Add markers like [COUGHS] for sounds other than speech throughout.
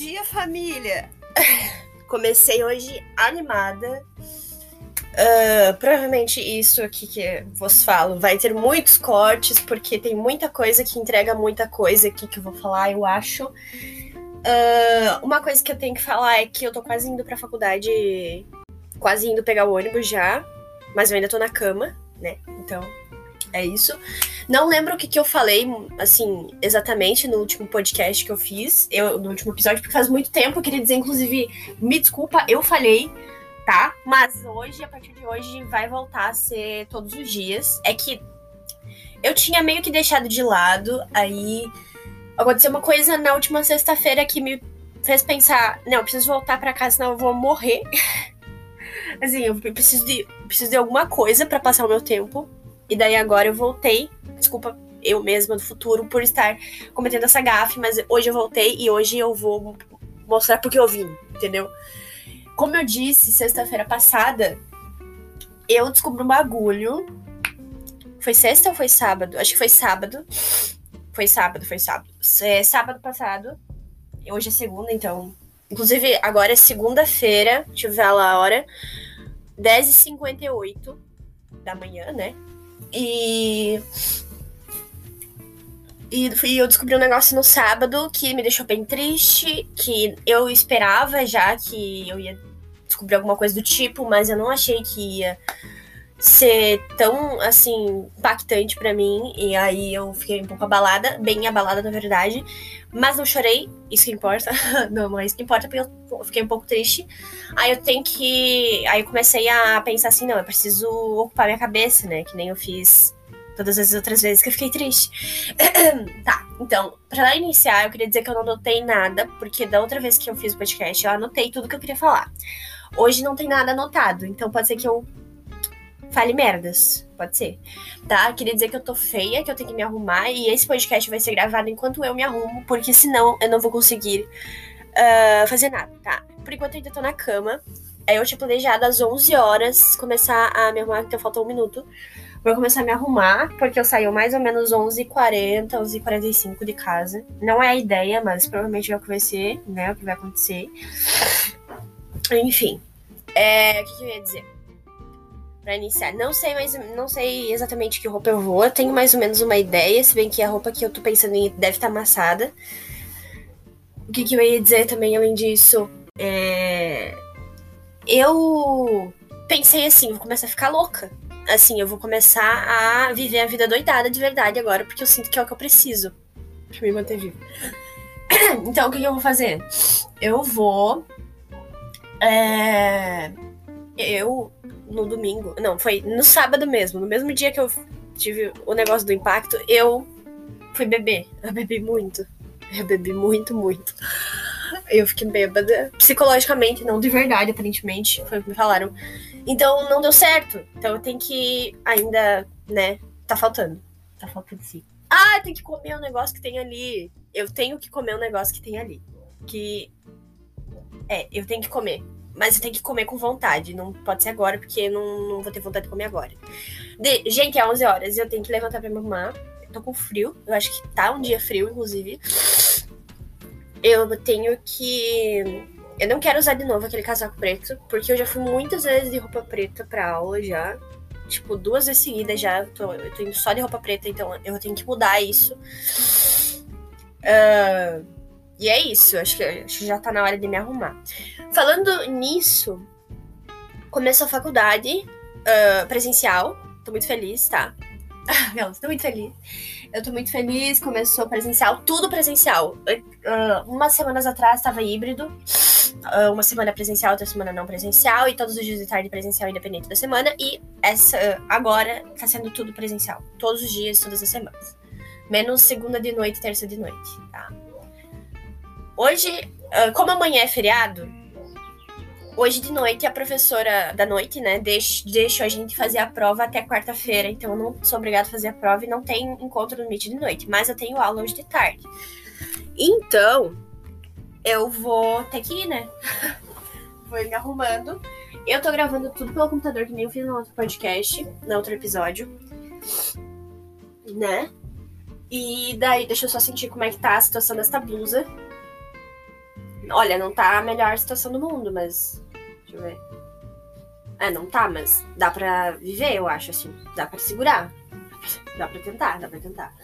dia, família! Comecei hoje animada. Uh, provavelmente isso aqui que vos falo vai ter muitos cortes, porque tem muita coisa que entrega muita coisa aqui que eu vou falar, eu acho. Uh, uma coisa que eu tenho que falar é que eu tô quase indo pra faculdade, quase indo pegar o ônibus já, mas eu ainda tô na cama, né? Então, é isso. Não lembro o que, que eu falei, assim, exatamente no último podcast que eu fiz, eu, no último episódio, porque faz muito tempo. Eu queria dizer, inclusive, me desculpa, eu falhei, tá? Mas hoje, a partir de hoje, vai voltar a ser todos os dias. É que eu tinha meio que deixado de lado, aí aconteceu uma coisa na última sexta-feira que me fez pensar: não, preciso voltar para casa, senão eu vou morrer. [LAUGHS] assim, eu preciso de, preciso de alguma coisa para passar o meu tempo. E daí agora eu voltei. Desculpa eu mesma do futuro por estar cometendo essa gafe, mas hoje eu voltei e hoje eu vou mostrar porque eu vim, entendeu? Como eu disse sexta-feira passada, eu descobri um bagulho. Foi sexta ou foi sábado? Acho que foi sábado. Foi sábado, foi sábado. É, sábado passado. Hoje é segunda, então. Inclusive, agora é segunda-feira. Deixa eu ver lá a hora. 10h58 da manhã, né? E. E eu descobri um negócio no sábado que me deixou bem triste, que eu esperava já que eu ia descobrir alguma coisa do tipo, mas eu não achei que ia ser tão, assim, impactante para mim. E aí eu fiquei um pouco abalada, bem abalada na verdade. Mas não chorei, isso que importa. [LAUGHS] não, é isso que importa, porque eu fiquei um pouco triste. Aí eu tenho que. Aí eu comecei a pensar assim: não, eu preciso ocupar minha cabeça, né? Que nem eu fiz todas as outras vezes que eu fiquei triste. [CLEARS THROAT] tá, então, pra iniciar, eu queria dizer que eu não anotei nada, porque da outra vez que eu fiz o podcast, eu anotei tudo que eu queria falar. Hoje não tem nada anotado, então pode ser que eu fale merdas. Pode ser. Tá? Queria dizer que eu tô feia, que eu tenho que me arrumar. E esse podcast vai ser gravado enquanto eu me arrumo, porque senão eu não vou conseguir uh, fazer nada, tá? Por enquanto eu ainda tô na cama. Aí eu tinha planejado às 11 horas começar a me arrumar, então falta um minuto. Vou começar a me arrumar, porque eu saio mais ou menos 11h40, 11h45 de casa. Não é a ideia, mas provavelmente é o que vai ser, né? O que vai acontecer. Enfim. É, o que eu ia dizer? Pra iniciar. Não sei, mas não sei exatamente que roupa eu vou. Eu tenho mais ou menos uma ideia, se bem que a roupa que eu tô pensando em deve estar tá amassada. O que, que eu ia dizer também, além disso? É... Eu pensei assim, vou começar a ficar louca. Assim, eu vou começar a viver a vida doidada de verdade agora, porque eu sinto que é o que eu preciso pra me manter vivo. [COUGHS] Então, o que, que eu vou fazer? Eu vou. É... Eu no domingo. Não, foi no sábado mesmo. No mesmo dia que eu tive o negócio do impacto, eu fui beber. Eu bebi muito. Eu bebi muito, muito. Eu fiquei bêbada. Psicologicamente, não de verdade, aparentemente. Foi o que me falaram. Então não deu certo. Então eu tenho que ainda, né? Tá faltando. Tá faltando sim. Ah, tem que comer um negócio que tem ali. Eu tenho que comer um negócio que tem ali. Que. É, eu tenho que comer. Mas você tem que comer com vontade. Não pode ser agora, porque não, não vou ter vontade de comer agora. De, gente, é 11 horas. Eu tenho que levantar pra me arrumar. Eu tô com frio. Eu acho que tá um dia frio, inclusive. Eu tenho que. Eu não quero usar de novo aquele casaco preto, porque eu já fui muitas vezes de roupa preta pra aula já. Tipo, duas vezes seguidas já. Eu tô, eu tô indo só de roupa preta, então eu tenho que mudar isso. Uh, e é isso, acho que, acho que já tá na hora de me arrumar. Falando nisso, começou a faculdade uh, presencial. Tô muito feliz, tá? [LAUGHS] Não, tô muito feliz. Eu tô muito feliz, começou presencial, tudo presencial. Uh, umas semanas atrás tava híbrido. Uh, uma semana presencial, outra semana não presencial, e todos os dias de tarde presencial, independente da semana. E essa agora tá sendo tudo presencial. Todos os dias, todas as semanas. Menos segunda de noite e terça de noite, tá? Hoje, ah, como amanhã é feriado, hoje de noite a professora da noite, né, deixou a gente fazer a prova até quarta-feira. Então eu não sou obrigada a fazer a prova e não tem encontro no Meet de noite. Mas eu tenho aula hoje de tarde. Então, eu vou ter que ir, né? [LAUGHS] vou me arrumando. Eu tô gravando tudo pelo computador, que nem eu fiz no outro podcast, no outro episódio. Né? E daí, deixa eu só sentir como é que tá a situação desta blusa Olha, não tá a melhor situação do mundo, mas. Deixa eu ver. É, não tá, mas dá pra viver, eu acho, assim. Dá pra segurar. Dá pra tentar, dá pra tentar.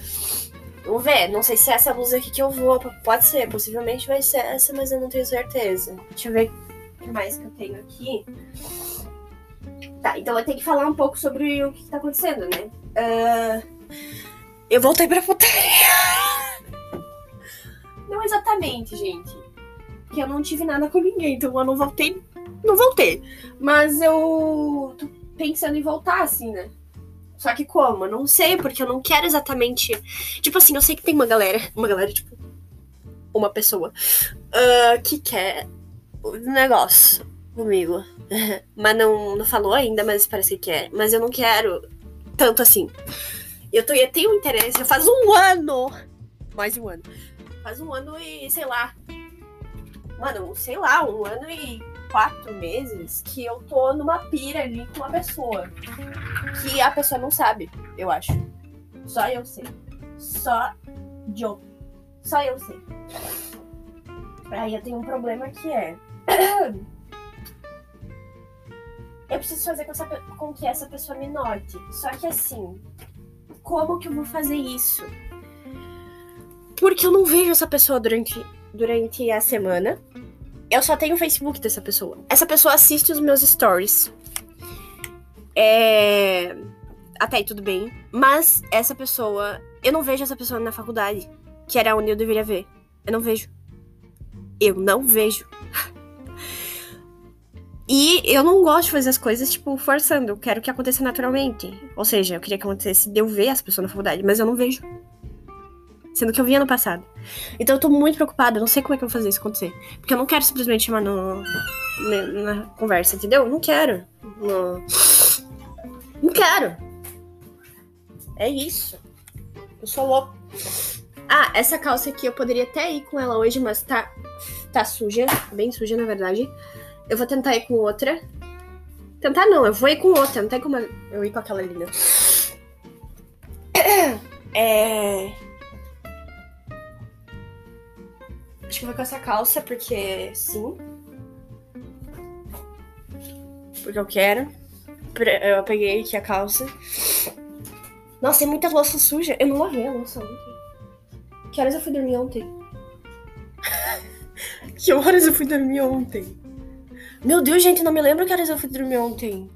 Vamos ver, não sei se é essa blusa aqui que eu vou. Pode ser, possivelmente vai ser essa, mas eu não tenho certeza. Deixa eu ver o que mais que eu tenho aqui. Tá, então eu tenho que falar um pouco sobre o que, tá acontecendo, né? Uh, eu voltei pra putaria. [LAUGHS] Não exatamente, gente. Porque eu não tive nada com ninguém, então eu não voltei. Não voltei. Mas eu tô pensando em voltar, assim, né? Só que como? Eu não sei, porque eu não quero exatamente. Tipo assim, eu sei que tem uma galera. Uma galera, tipo. Uma pessoa. Uh, que quer o negócio comigo. [LAUGHS] mas não, não falou ainda, mas parece que quer. Mas eu não quero tanto assim. Eu, tô, eu tenho interesse. Faz um ano! Mais de um ano. Faz um ano e, sei lá. Mano, sei lá, um ano e quatro meses que eu tô numa pira ali com uma pessoa. Que a pessoa não sabe, eu acho. Só eu sei. Só eu. Só eu sei. Aí eu tenho um problema que é. [CLEARS THROAT] eu preciso fazer com, essa, com que essa pessoa me note. Só que assim, como que eu vou fazer isso? Porque eu não vejo essa pessoa durante, durante a semana eu só tenho o Facebook dessa pessoa. Essa pessoa assiste os meus stories. É. Até aí tudo bem. Mas essa pessoa. Eu não vejo essa pessoa na faculdade. Que era onde eu deveria ver. Eu não vejo. Eu não vejo. [LAUGHS] E eu não gosto de fazer as coisas, tipo, forçando. Eu quero que aconteça naturalmente. Ou seja, eu queria que acontecesse de eu ver as pessoas na faculdade, mas eu não vejo. Sendo que eu vi ano passado. Então eu tô muito preocupada, não sei como é que eu vou fazer isso acontecer. Porque eu não quero simplesmente chamar no, na, na conversa, entendeu? Não quero. Não, não quero. É isso. Eu sou louco. Ah, essa calça aqui eu poderia até ir com ela hoje, mas tá, tá suja. Bem suja, na verdade. Eu vou tentar ir com outra. Tentar não, eu vou ir com outra. Não tem como eu ir com aquela linda. [SNIFFS] É. Acho que vou com essa calça, porque sim. Porque eu quero. Eu peguei aqui a calça. Nossa, tem muita louça suja. Eu não lavei a louça ontem. Que horas eu fui dormir ontem? [LAUGHS] que horas eu fui dormir ontem? Meu Deus, gente, não me lembro que horas eu fui dormir ontem.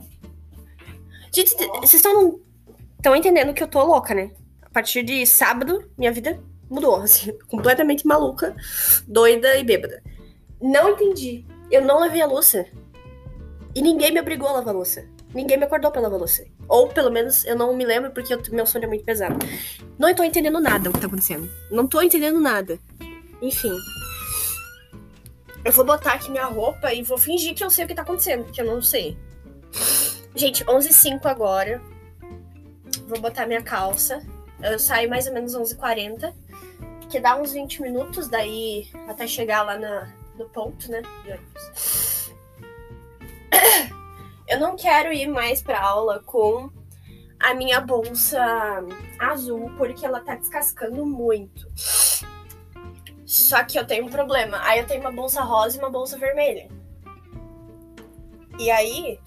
Gente, vocês. Estão entendendo que eu tô louca, né? A partir de sábado, minha vida mudou, assim, [LAUGHS] completamente maluca, doida e bêbada. Não entendi. Eu não lavei a louça. E ninguém me obrigou a lavar a louça. Ninguém me acordou pra lavar a louça. Ou pelo menos eu não me lembro porque eu, meu sono é muito pesado. Não tô entendendo nada o que tá acontecendo. Não tô entendendo nada. Enfim. Eu vou botar aqui minha roupa e vou fingir que eu sei o que tá acontecendo, porque eu não sei. Gente, 11h05 agora. Vou botar minha calça. Eu saio mais ou menos 11h40 que dá uns 20 minutos daí até chegar lá na, no ponto, né? Eu não quero ir mais pra aula com a minha bolsa azul, porque ela tá descascando muito. Só que eu tenho um problema. Aí eu tenho uma bolsa rosa e uma bolsa vermelha. E aí.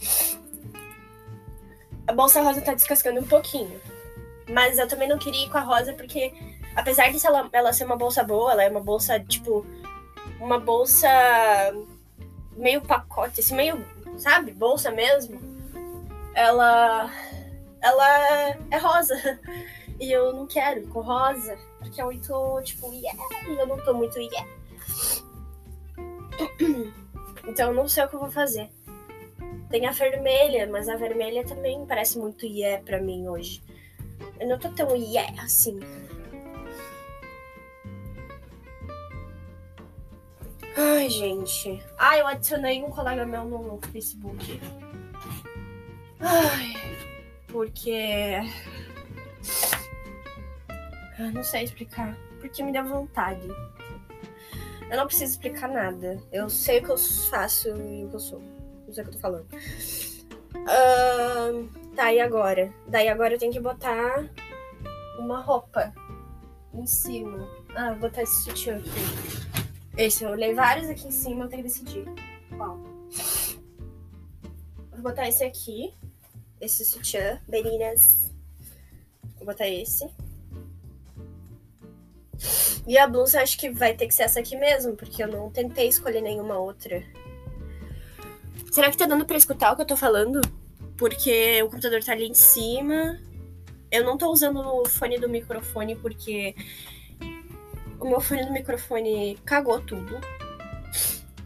A bolsa rosa tá descascando um pouquinho. Mas eu também não queria ir com a rosa porque apesar de ela, ela ser uma bolsa boa, ela é uma bolsa, tipo, uma bolsa meio pacote, assim, meio, sabe, bolsa mesmo. Ela. Ela é rosa. [LAUGHS] E eu não quero com rosa, porque é muito, tipo, yeah, e eu não tô muito yeah. [CLEARS THROAT] Então eu não sei o que eu vou fazer. Tem a vermelha, mas a vermelha também parece muito yeah pra mim hoje. Eu não tô tão yeah assim. Ai, gente. Ai, eu adicionei um colega meu no Facebook. Ai, porque. Eu não sei explicar. Porque me deu vontade. Eu não preciso explicar nada. Eu sei o que eu faço e o que eu sou. Não sei o que eu tô falando. Uh, tá, e agora? Daí agora eu tenho que botar uma roupa em cima. Ah, vou botar esse sutiã aqui. Esse, eu olhei vários aqui em cima, eu tenho que decidir. Qual? Vou botar esse aqui. Esse sutiã, meninas. Vou botar esse. E a blusa acho que vai ter que ser essa aqui mesmo, porque eu não tentei escolher nenhuma outra. Será que tá dando pra escutar o que eu tô falando? Porque o computador tá ali em cima. Eu não tô usando o fone do microfone porque o meu fone do microfone cagou tudo.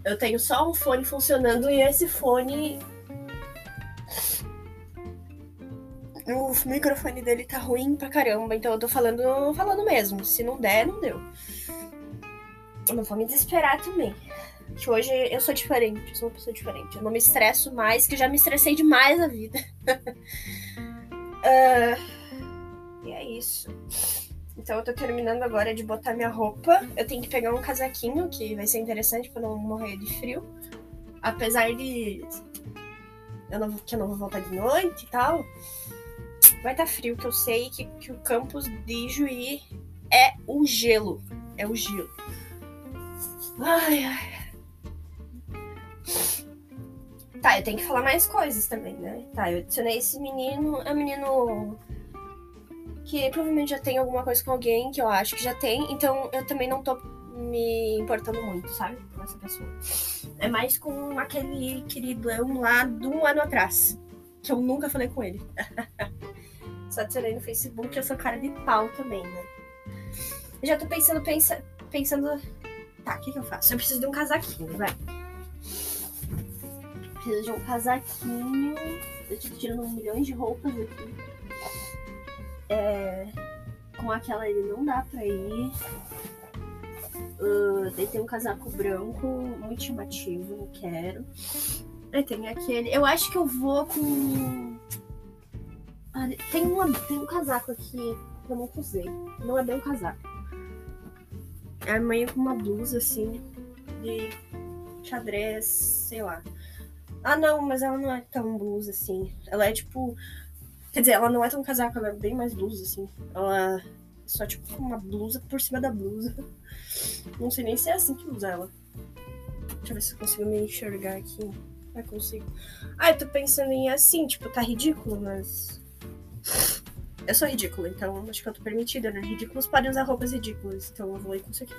Eu tenho só um fone funcionando e esse fone. O microfone dele tá ruim pra caramba, então eu tô falando, falando mesmo. Se não der, não deu. Eu não vou me desesperar também. Que hoje eu sou diferente, eu sou uma pessoa diferente. Eu não me estresso mais, que já me estressei demais na vida. uh, [LAUGHS] e é isso. Então eu tô terminando agora de botar minha roupa. Eu tenho que pegar um casaquinho, que vai ser interessante pra não morrer de frio. Apesar de. Eu não, que eu não vou voltar de noite e tal. Vai estar tá frio, que eu sei que, que o campus de Juí é o gelo. É o gelo. Ai, ai. Tá, eu tenho que falar mais coisas também, né? Tá, eu adicionei esse menino. É um menino que provavelmente já tem alguma coisa com alguém, que eu acho que já tem. Então eu também não tô me importando muito, sabe? Com essa pessoa. É mais com aquele queridão lá do um ano atrás. Que eu nunca falei com ele. [LAUGHS] Só adicionei no Facebook, eu sou cara de pau também, né? Já tô pensando, pensa, pensando. Tá, o que, que eu faço? Eu preciso de um casaquinho, vai preciso de um casaquinho. Eu tô tirando milhões de roupas aqui. É, com aquela ele não dá pra ir. Uh, daí tem um casaco branco, muito chamativo, não quero. Aí tem aquele. Eu acho que eu vou com. Ah, tem, uma, tem um casaco aqui que eu não usei. Não é bem um casaco. É meio com uma blusa assim, de xadrez, sei lá. Ah, não, mas ela não é tão blusa assim. Ela é tipo. Quer dizer, ela não é tão casaco, ela é bem mais blusa, assim. Ela só tipo uma blusa por cima da blusa. Não sei nem se é assim que usa ela. Deixa eu ver se eu consigo me enxergar aqui. Ah, consigo. Ah, eu tô pensando em assim, tipo, tá ridículo, mas. Eu sou ridícula, então acho que eu tô permitida, né? Ridículos podem usar roupas ridículas, então eu vou ir com isso aqui.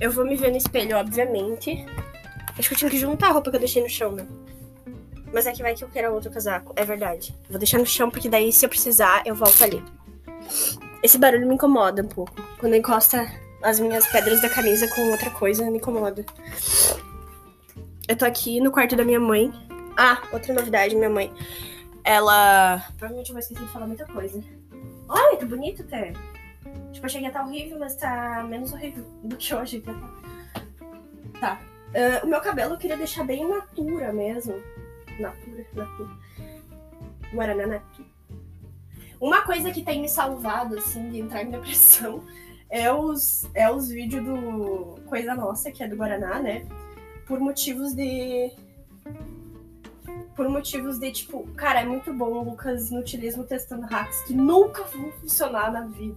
Eu vou me ver no espelho, obviamente. Acho que eu tinha que juntar a roupa que eu deixei no chão, né? Mas é que vai que eu quero outro casaco. É verdade. Vou deixar no chão, porque daí, se eu precisar, eu volto ali. Esse barulho me incomoda um pouco. Quando encosta as minhas pedras da camisa com outra coisa, me incomoda. Eu tô aqui no quarto da minha mãe. Ah, outra novidade, minha mãe. Ela. Provavelmente eu vou esquecer de falar muita coisa. Olha, tá bonito até. Tipo, achei que ia estar tá horrível, mas tá menos horrível do que hoje. Tá. tá. Uh, o meu cabelo eu queria deixar bem natura mesmo. Natura, natura. Guaraná natura. Uma coisa que tem me salvado, assim, de entrar em depressão [LAUGHS] é os, é os vídeos do Coisa Nossa, que é do Guaraná, né? Por motivos de. Por motivos de, tipo, cara, é muito bom o Lucas no utilismo testando hacks que nunca vão funcionar na vida.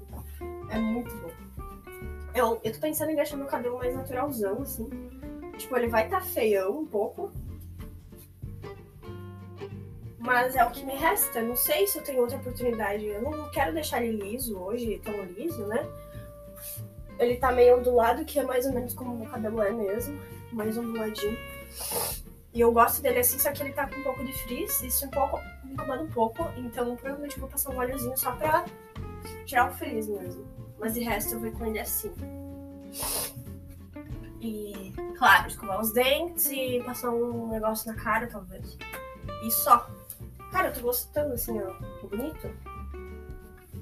É muito bom. Eu, eu tô pensando em deixar meu cabelo mais naturalzão, assim. Tipo, ele vai estar tá feião um pouco. Mas é o que me resta. Não sei se eu tenho outra oportunidade. Eu não quero deixar ele liso hoje, tão liso, né? Ele tá meio ondulado, que é mais ou menos como o meu cabelo é mesmo. Mais onduladinho. E eu gosto dele assim, só que ele tá com um pouco de frizz. Isso um pouco me incomoda um pouco. Então provavelmente vou passar um óleozinho só pra tirar o frizz mesmo. Mas de resto eu vou com ele assim. E, claro, escovar os dentes e passar um negócio na cara, talvez. E só. Cara, eu tô gostando, assim, ó. Bonito.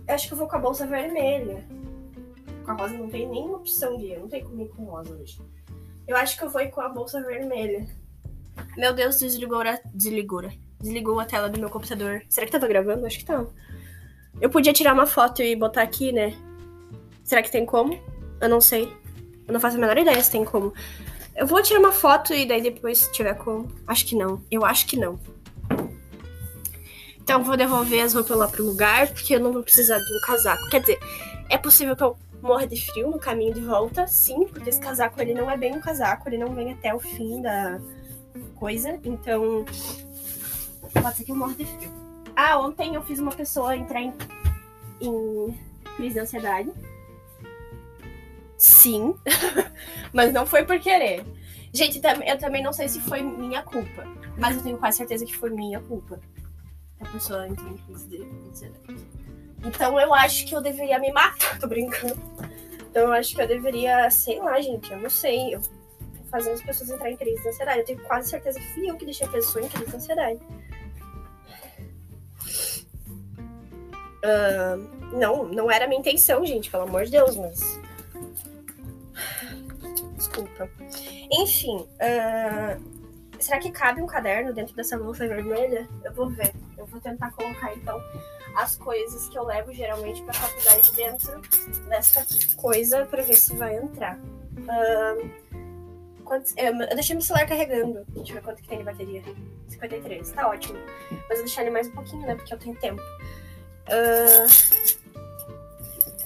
Eu acho que eu vou com a bolsa vermelha. Com a rosa não tem nenhuma opção de eu não tenho comigo com rosa hoje. Eu acho que eu vou ir com a bolsa vermelha. Meu Deus, desligou a... Desligou. Desligou a tela do meu computador. Será que tava gravando? Acho que tá. Eu podia tirar uma foto e botar aqui, né? Será que tem como? Eu não sei. Eu não faço a menor ideia se tem como. Eu vou tirar uma foto e daí depois, se tiver como. Acho que não. Eu acho que não. Então vou devolver as roupas lá pro lugar, porque eu não vou precisar de um casaco. Quer dizer, é possível que eu morre de frio no caminho de volta, sim, porque esse casaco ele não é bem um casaco, ele não vem até o fim da coisa, então pode ser que eu morra de frio. Ah, ontem eu fiz uma pessoa entrar em, em crise de ansiedade. Sim, [LAUGHS] mas não foi por querer. Gente, eu também não sei se foi minha culpa, mas eu tenho quase certeza que foi minha culpa. A pessoa entrou em crise de ansiedade. Então eu acho que eu deveria me matar, [LAUGHS] tô brincando. Então eu acho que eu deveria, sei lá, gente, eu não sei. Eu fazendo as pessoas entrarem em crise de ansiedade. Eu tenho quase certeza que fui eu que deixei a pessoa em crise de ansiedade. Uh, não, não era minha intenção, gente, pelo amor de Deus, mas. [SIGHS] Desculpa. Enfim, uh, será que cabe um caderno dentro dessa bolsa vermelha? Eu vou ver. Eu vou tentar colocar então as coisas que eu levo geralmente pra faculdade dentro dessa coisa pra ver se vai entrar. Quantos, eu, eu deixei meu celular carregando. Deixa eu ver quanto que tem de bateria. 53, tá ótimo. Mas eu deixar ele mais um pouquinho, né? Porque eu tenho tempo. Uh,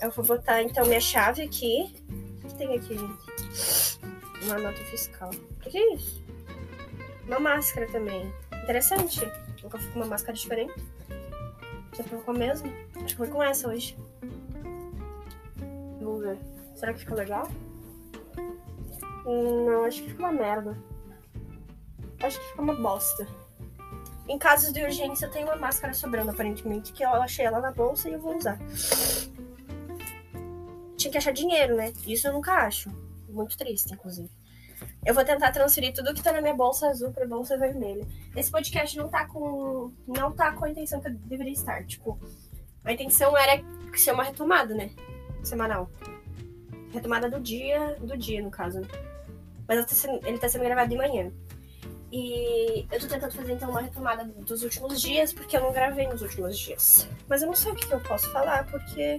eu vou botar então minha chave aqui. O que tem aqui, gente? Uma nota fiscal. O que, que é isso? Uma máscara também. Interessante. Nunca fui com uma máscara diferente. Você ficou com a mesma? Acho que foi com essa hoje. Vamos ver. Será que ficou legal? Não, acho que ficou uma merda. Acho que ficou uma bosta. Em casos de urgência, eu tenho uma máscara sobrando, aparentemente, que eu achei ela na bolsa e eu vou usar. Tinha que achar dinheiro, né? Isso eu nunca acho. Muito triste, inclusive. Eu vou tentar transferir tudo que tá na minha bolsa azul pra bolsa vermelha. Esse podcast não tá com. não tá com a intenção que eu deveria estar. Tipo, a intenção era ser uma retomada, né? Semanal. Retomada do dia. Do dia, no caso. Mas ele tá sendo, gravado de manhã. E eu tô tentando fazer então uma retomada dos últimos dias, porque eu não gravei nos últimos dias. Mas eu não sei o que, que eu posso falar, porque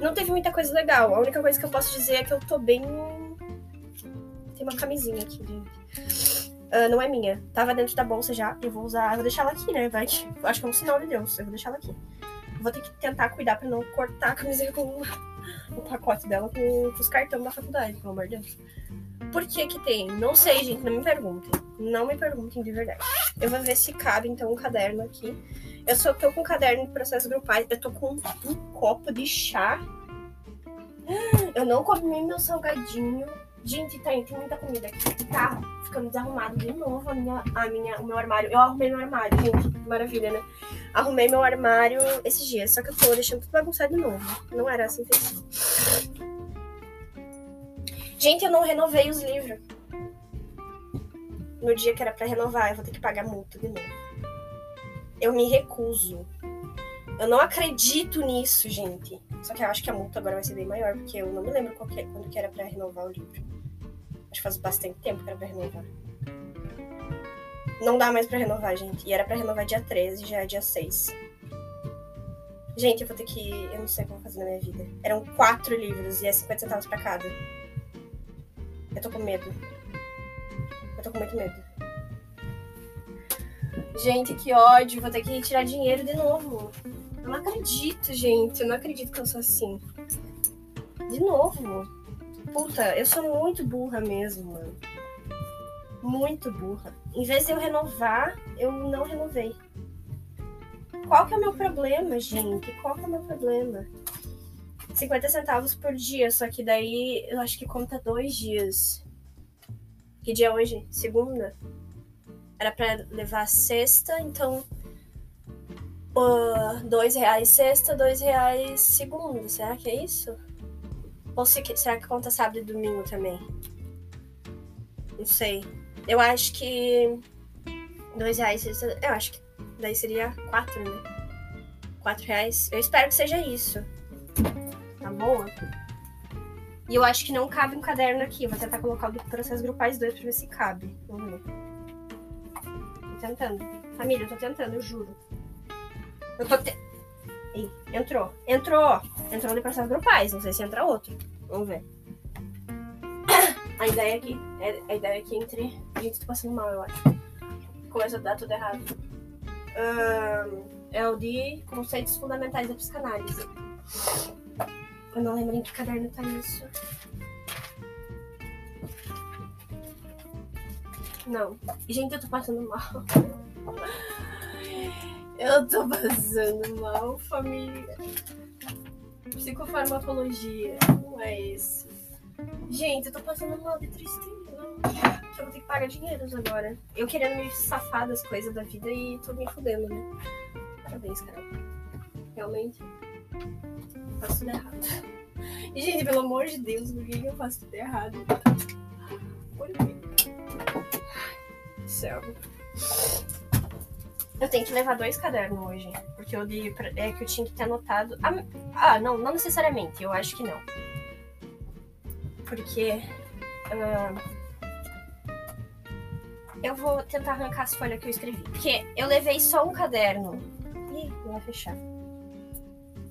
não teve muita coisa legal. A única coisa que eu posso dizer é que eu tô bem. Tem uma camisinha aqui, gente. Uh, não é minha. Tava dentro da bolsa já. Eu vou usar. Eu vou deixar ela aqui, né? Vai. Acho que é um sinal de Deus. Eu vou deixar ela aqui. vou ter que tentar cuidar pra não cortar a camisinha com o [LAUGHS] pacote dela com, com os cartões da faculdade, pelo amor de Deus. Por que que tem? Não sei, gente, não me perguntem. Não me perguntem de verdade. Eu vou ver se cabe, então, um caderno aqui. Eu só tô com um caderno de processos grupais. Eu tô com um copo de chá. [GASPS] Eu não comi meu salgadinho. Gente, tá, tem muita comida aqui. Tá ficando desarrumado de novo a minha, a minha, o meu armário. Eu arrumei meu armário, gente. Maravilha, né? Arrumei meu armário esses dias. Só que eu tô deixando tudo bagunçado de novo. Não era assim feito. Gente, eu não renovei os livros. No dia que era para renovar, eu vou ter que pagar multa de novo. Eu me recuso. Eu não acredito nisso, gente. Só que eu acho que a multa agora vai ser bem maior, porque eu não me lembro que, quando que era para renovar o livro. Acho faz bastante tempo que era pra renovar. Não dá mais para renovar, gente. E era para renovar dia 13, já é dia 6. Gente, eu vou ter que. Eu não sei o que eu vou fazer na minha vida. Eram quatro livros e é 50 centavos pra cada. Eu tô com medo. Eu tô com muito medo. Gente, que ódio. Vou ter que tirar dinheiro de novo. Eu não acredito, gente. Eu não acredito que eu sou assim. De novo. Puta, eu sou muito burra mesmo, mano. Muito burra. Em vez de eu renovar, eu não renovei. Qual que é o meu problema, gente? Qual que é o meu problema? 50 centavos por dia, só que daí eu acho que conta dois dias. Que dia é hoje? Segunda? Era pra levar sexta, então. Uh, dois reais sexta, dois reais segunda. Será que é isso? Ou se, será que conta sábado e domingo também? Não sei. Eu acho que. Dois reais. Eu acho que daí seria quatro, né? Quatro reais. Eu espero que seja isso tá boa? E eu acho que não cabe um caderno aqui. vou tentar colocar o do processo grupais 2 pra ver se cabe. Vamos ver. Tô tentando. Família, eu tô tentando, eu juro. Eu tô te... Ei, entrou. Entrou. Entrou no processo grupais. Não sei se entra outro. Vamos ver. [COUGHS] A ideia. É, a ideia aqui entre. Gente, tô passando mal, eu acho. Começa a dar tudo errado. Um, é o de conceitos fundamentais da psicanálise. Eu não lembro em que caderno tá isso. Não. Gente, eu tô passando mal. [LAUGHS] Eu tô passando mal, família. Psicofarmacologia. Não é. Gente, eu tô passando mal de tristeza. Que eu vou ter que pagar dinheiro agora. Eu querendo me safar das coisas da vida e tô me fudendo, né? Parabéns, Carol. Realmente. Faço tudo errado. E, gente, pelo amor de Deus, por que eu faço tudo errado? Por quê? Céu. Eu tenho que levar dois cadernos hoje. Porque eu li pra, é que eu tinha que ter anotado. Ah, ah, não, não necessariamente. Eu acho que não. Porque. Uh, eu vou tentar arrancar as folhas que eu escrevi. Porque eu levei só um caderno. Ih, não vai fechar.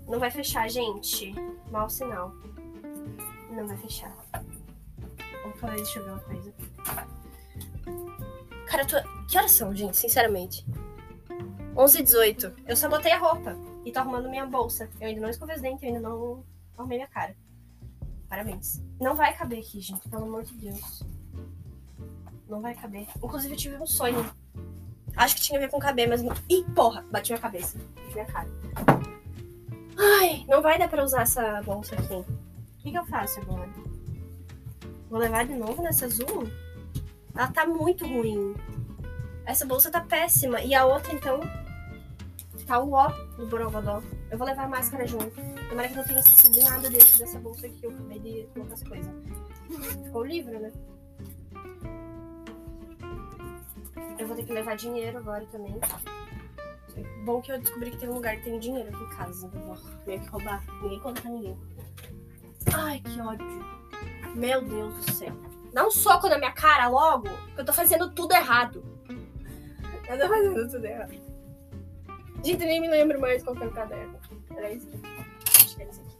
Não vai fechar, gente. Mau sinal. Não vai fechar. Falar, deixa eu ver uma coisa. Cara, eu tô... que horas são, gente? Sinceramente. 11 h 18 Eu só botei a roupa e tô arrumando minha bolsa. Eu ainda não escovei os dentes, eu ainda não arrumei minha cara. Parabéns. Não vai caber aqui, gente, pelo amor de Deus. Não vai caber. Inclusive, eu tive um sonho. Acho que tinha a ver com caber, mas. Ih, porra! Bati minha cabeça. Minha cara. Ai, não vai dar pra usar essa bolsa aqui. O que, que eu faço agora? Vou levar de novo nessa azul? Ela tá muito ruim. Essa bolsa tá péssima. E a outra, então, tá o ó do Borogodó. Eu vou levar a máscara junto. Tomara que não tenha esquecido nada dentro dessa bolsa aqui eu acabei de colocar as coisas. Ficou o livro, né? Eu vou ter que levar dinheiro agora também. Bom que eu descobri que tem um lugar que tem dinheiro aqui em casa. Eu vou meio que roubar. Ninguém conta pra ninguém. Ai, que ódio. Meu Deus do céu. Dá um soco na minha cara logo, que eu tô fazendo tudo errado. Eu tô fazendo tudo errado. Gente, nem me lembro mais qual que é o caderno. Era isso aqui. Acho que era isso aqui.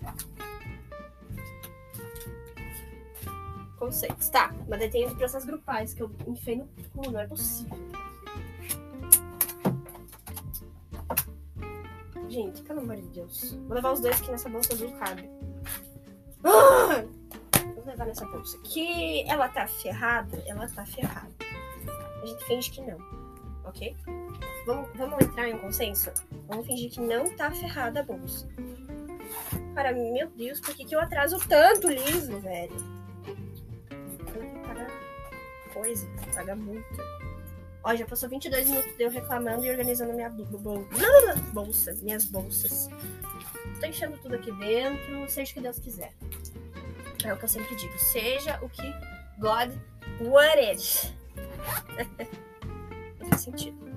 Conceitos. Tá, mas daí tem os processos grupais que eu enfiei no cu, não é possível. Gente, pelo amor de Deus. Vou levar os dois aqui nessa bolsa azul cabe. Ah! Vou levar nessa bolsa aqui. Ela tá ferrada? Ela tá ferrada. A gente finge que não, ok? Vamos, vamos entrar em consenso? Vamos fingir que não tá ferrada a bolsa. Cara, meu Deus, por que, que eu atraso tanto, liso, velho? Para coisa, paga multa. Ó, já passou 22 minutos de eu reclamando e organizando minha bolsa, minhas bolsas. Tô enchendo tudo aqui dentro, seja o que Deus quiser. É o que eu sempre digo, seja o que God wanted. Não [LAUGHS] faz sentido.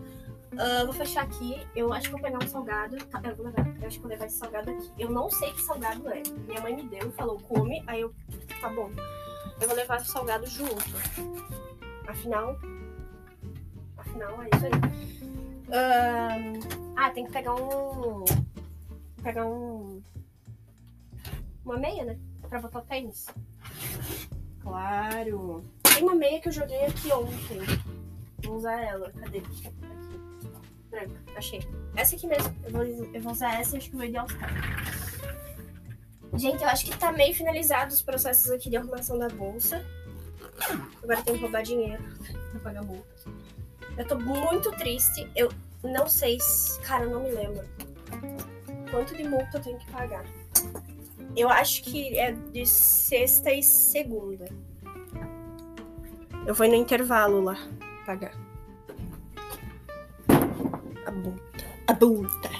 Uh, vou fechar aqui. Eu acho que vou pegar um salgado. Tá, eu vou levar. Eu acho que vou levar esse salgado aqui. Eu não sei que salgado é. Minha mãe me deu e falou, come. Aí eu. Tá bom. Eu vou levar o salgado junto. Afinal, não, é isso aí. Um, ah, tem que pegar um. Pegar um. Uma meia, né? Pra botar o tênis. Claro. Tem uma meia que eu joguei aqui ontem. Vou usar ela. Cadê? Branca. Achei. Essa aqui mesmo. Eu vou, eu vou usar essa e acho que vou ideal Gente, eu acho que tá meio finalizado os processos aqui de arrumação da bolsa. Agora tem que roubar dinheiro pra pagar multa. Eu tô muito triste. Eu não sei se. Cara, eu não me lembro. Quanto de multa eu tenho que pagar? Eu acho que é de sexta e segunda. Eu vou no intervalo lá pagar. A multa. A multa.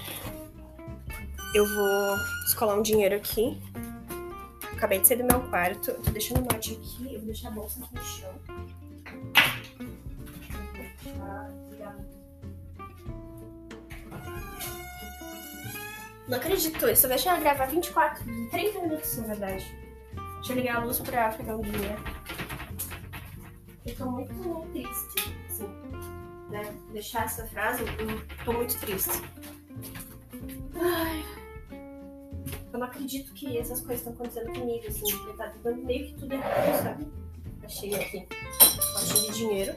Eu vou descolar um dinheiro aqui. Acabei de sair do meu quarto. Eu tô deixando o note aqui. Eu vou deixar a bolsa aqui no chão. Não acredito, só deixei ela gravar 24, 30 minutos na verdade. Deixa eu ligar a luz pra pegar um dia. Eu tô muito triste? Deixar essa frase, eu tô muito triste. Ai. Eu não acredito que essas coisas estão acontecendo comigo, assim, porque tá dando meio que tudo errado, sabe? Achei aqui. Potinho de dinheiro.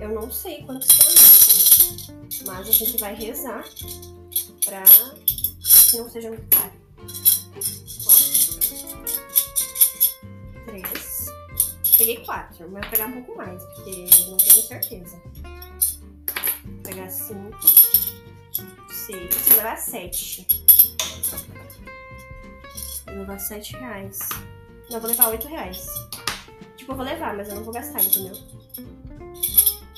Eu não sei quantos são isso, mas a gente vai rezar pra que não seja muito caro. Peguei quatro, mas vou pegar um pouco mais, porque não tenho certeza. Vou pegar cinco, seis, vou levar sete. Vou levar sete reais. Não, vou levar oito reais. Tipo, eu vou levar, mas eu não vou gastar, entendeu?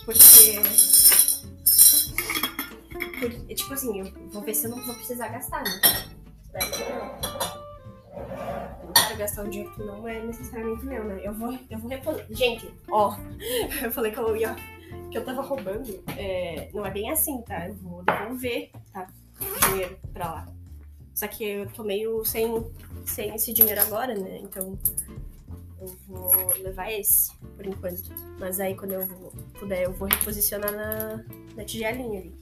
Porque. Porque, tipo assim, eu vou ver se eu não vou precisar gastar, né? Não. Gastar um dinheiro que não é necessariamente meu, né? Eu vou, eu vou repor... Gente, ó, [LAUGHS] eu falei que eu ia. que eu tava roubando. É, não é bem assim, tá? Eu vou devolver, tá? Dinheiro pra lá. Só que eu tô meio sem, sem esse dinheiro agora, né? Então eu vou levar esse, por enquanto. Mas aí quando eu vou, puder, eu vou reposicionar na, na tigelinha ali.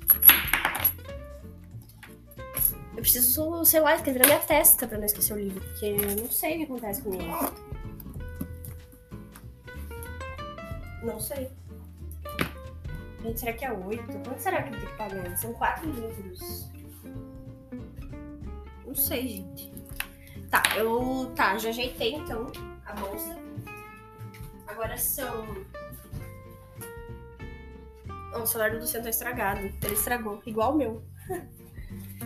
Eu preciso, sei lá, escrever na minha testa pra não esquecer o livro, porque eu não sei o que acontece comigo. Não sei. Gente, será que é oito? Quanto será que eu tenho que pagar? São quatro livros. Não sei, gente. Tá, eu. Tá, já ajeitei então a bolsa. Agora são. Oh, o celular do Luciano tá estragado. Ele estragou, igual o meu. [LAUGHS]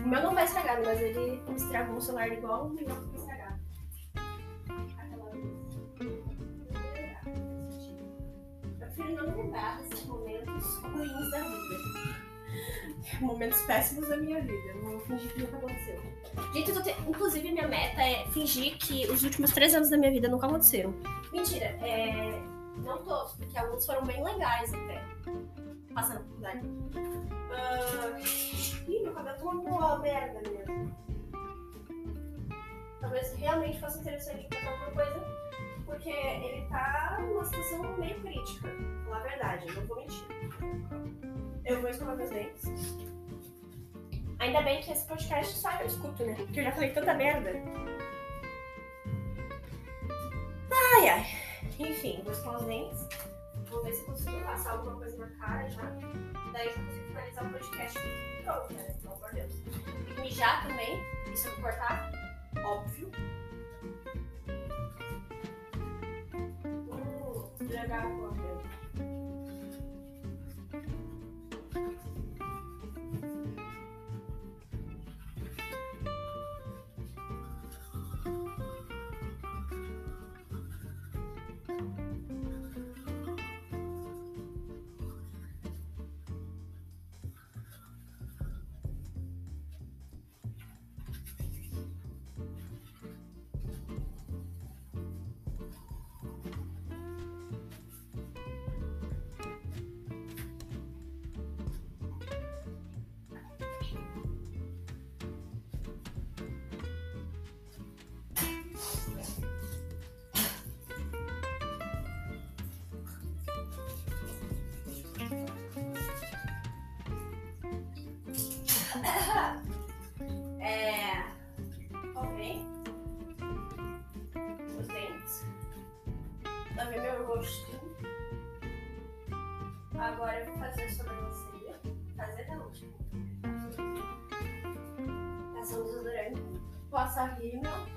o meu não tá estragado, mas ele estragou o celular igual o meu tá estragado. Eu prefiro não lembrar desses momentos ruins da vida. [LAUGHS] Momentos péssimos da minha vida. Não fingir que nunca aconteceu. Gente, te... inclusive minha meta é fingir que os últimos três anos da minha vida nunca aconteceram. Mentira, é... não todos, porque alguns foram bem legais até. Passando por lá. Uh... Ih, meu cabelo tá uma boa merda mesmo. Talvez realmente fosse interessante botar alguma coisa, porque ele tá numa situação meio crítica. Falar a verdade, não vou mentir. Eu vou escovar meus dentes. Ainda bem que esse podcast só eu escuto, né? Porque eu já falei tanta merda. Ai, ai. Enfim, vou escovar os dentes. Vou ver se consigo passar alguma coisa na cara já. Daí eu consigo finalizar o podcast pronto, né? Pelo amor de Deus. E mijar também. Isso eu cortar. Óbvio. Hum, legal, pô. [LAUGHS] É. Ok. Os dentes. Lavei meu rostinho. Agora eu vou fazer a sobrancelha. Fazer não, tipo. Passar um desodorante. Passar rímel.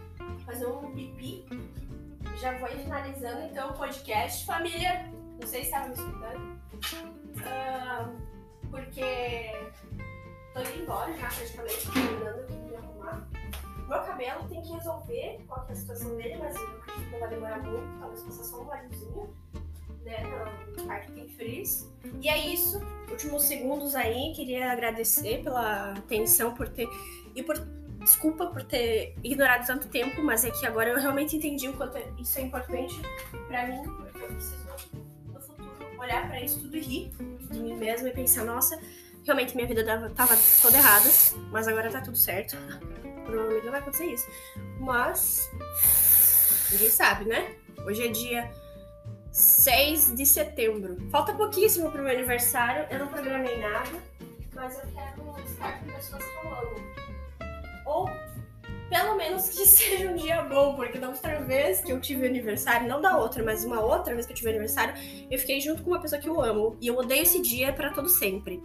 Fazer um pipi. Já vou finalizando então o podcast. Família, não sei se estava me escutando. Ah, porque tô indo embora já, praticamente, terminando aqui de arrumar. Meu cabelo tem que resolver qual que é a situação dele, mas eu acredito que não vai demorar muito, talvez passar só um olhozinho, né, na parte que tem frizz. E é isso, últimos segundos aí, queria agradecer pela atenção, por ter, e por, desculpa por ter ignorado tanto tempo, mas é que agora eu realmente entendi o quanto isso é importante pra mim, porque eu preciso, no futuro, olhar pra isso tudo e rir de mim mesma e pensar, nossa Realmente minha vida tava, toda errada, mas agora tá tudo certo. Provavelmente não vai acontecer isso. Mas. Ninguém sabe, né? Hoje é dia 6 de setembro. Falta pouquíssimo pro meu aniversário. Eu não programei nada, mas eu quero estar com pessoas que eu amo. Ou pelo menos que [LAUGHS] seja um dia bom, porque da outra vez que eu tive aniversário, não da outra, mas uma outra vez que eu tive aniversário, eu fiquei junto com uma pessoa que eu amo. E eu odeio esse dia para todo sempre.